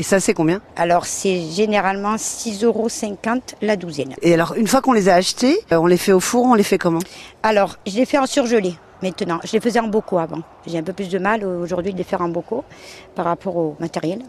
Et ça, c'est combien Alors c'est généralement 6,50 euros la douzaine. Et alors, une fois qu'on les a achetés, euh, on les fait au four, on les fait comment Alors je les fais en surgelé maintenant. Je les faisais en bocaux avant. J'ai un peu plus de mal aujourd'hui de les faire en bocaux par rapport au matériel.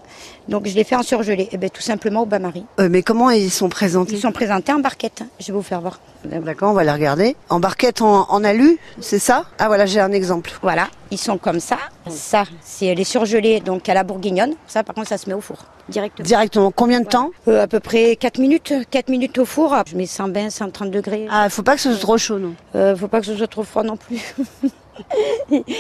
Donc je les fais en surgelé. Et bien tout simplement au bain-marie. Euh, Mais comment ils sont présentés Ils sont présentés en barquette. Je vais vous faire voir. D'accord, on va les regarder. En barquette en, en alu, c'est ça? Ah voilà, j'ai un exemple. Voilà, ils sont comme ça. Ça, c'est les surgelés donc à la bourguignonne. Ça, par contre, ça se met au four directement. Directement, combien de temps Euh, à peu près 4 minutes, 4 minutes au four. Je mets 120, 130 degrés. Ah, faut pas que ce soit trop chaud, non? Euh, faut pas que ce soit trop froid non plus.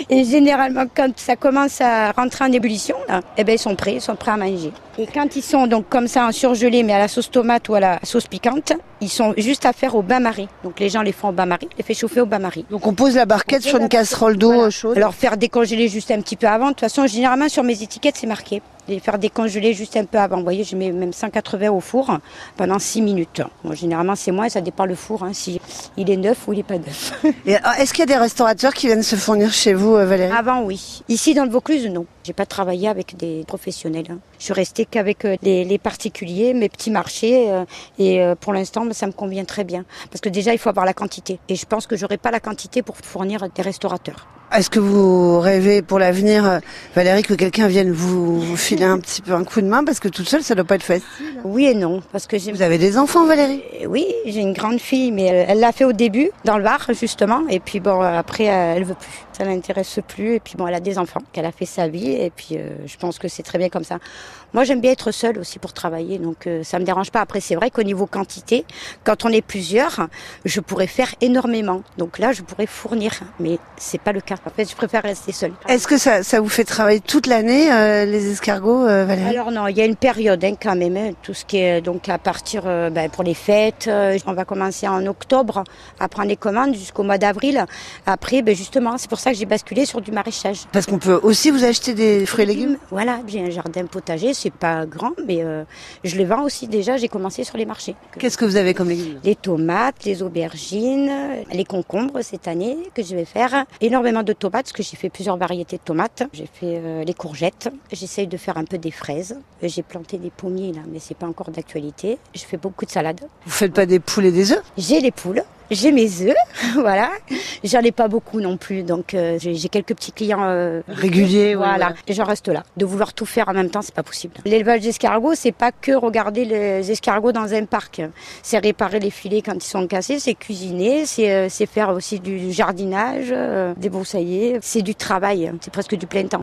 Et généralement, quand ça commence à rentrer en ébullition, là, eh ben, ils sont prêts, ils sont prêts à manger. Et quand ils sont donc comme ça en surgelé, mais à la sauce tomate ou à la sauce piquante, ils sont juste à faire au bain-marie. Donc les gens les font au bain-marie, les fait chauffer au bain-marie. Donc on pose la barquette sur une casserole d'eau Voilà. chaude. Alors faire décongeler juste un petit peu avant. De toute façon, généralement sur mes étiquettes, c'est marqué. Les faire décongeler juste un peu avant. Vous voyez, je mets même 180 au four pendant 6 minutes. Bon, généralement, c'est moins, ça dépend le four, hein, si il est neuf ou il est pas neuf. Ah, Est-ce qu'il y a des restaurateurs qui viennent se fournir chez vous, euh, Valérie? Avant, oui. Ici, dans le Vaucluse, non. J'ai pas travaillé avec des professionnels. hein. Je suis restée qu'avec euh, les, les particuliers, mes petits marchés. euh, et euh, pour l'instant, ça me convient très bien. Parce que déjà, il faut avoir la quantité. Et je pense que j'aurai pas la quantité pour fournir des restaurateurs. Est-ce que vous rêvez pour l'avenir, Valérie, que quelqu'un vienne vous, vous filer un petit peu un coup de main? Parce que toute seule, ça doit pas être facile. Oui et non. Parce que Vous avez des enfants, Valérie? Oui, j'ai une grande fille, mais elle- l'a fait au début, dans le Var, justement. Et puis bon, après, elle veut plus. Ça l'intéresse plus. Et puis bon, elle a des enfants, qu'elle a fait sa vie. Et puis euh, je pense que c'est très bien comme ça. Moi, j'aime bien être seule aussi pour travailler, donc euh, ça me dérange pas. Après, c'est vrai qu'au niveau quantité, quand on est plusieurs, je pourrais faire énormément. Donc là, je pourrais fournir, mais c'est pas le cas. En fait, je préfère rester seule. Est-ce que ça, ça vous fait travailler toute l'année, euh, les escargots, euh, Valérie? Alors non, il y a une période hein, quand même, hein, tout ce qui est donc à partir ben, pour les fêtes, on va commencer en octobre à prendre les commandes jusqu'au mois d'avril. Après, ben, justement, c'est pour ça que j'ai basculé sur du maraîchage. Parce qu'on peut aussi vous acheter des fruits et légumes Voilà, j'ai un jardin potager, c'est pas grand, mais euh, je le vends aussi déjà. J'ai commencé sur les marchés. Qu'est-ce que vous avez comme légumes? Les tomates, les aubergines, les concombres cette année que je vais faire. Énormément de tomates, parce que j'ai fait plusieurs variétés de tomates. J'ai fait euh, les courgettes. J'essaye de faire un peu des fraises. J'ai planté des pommiers là, mais c'est pas encore d'actualité. Je fais beaucoup de salades. Vous faites pas des poules et des œufs? J'ai les poules. J'ai mes œufs, voilà. J'en ai pas beaucoup non plus, donc euh, j'ai quelques petits clients euh, Réguliers, Voilà, et j'en reste là. De vouloir tout faire en même temps, c'est pas possible. L'élevage d'escargots, c'est pas que regarder les escargots dans un parc. C'est réparer les filets quand ils sont cassés, c'est cuisiner, c'est euh, faire aussi du jardinage, euh, débroussailler. C'est du travail, c'est presque du plein temps.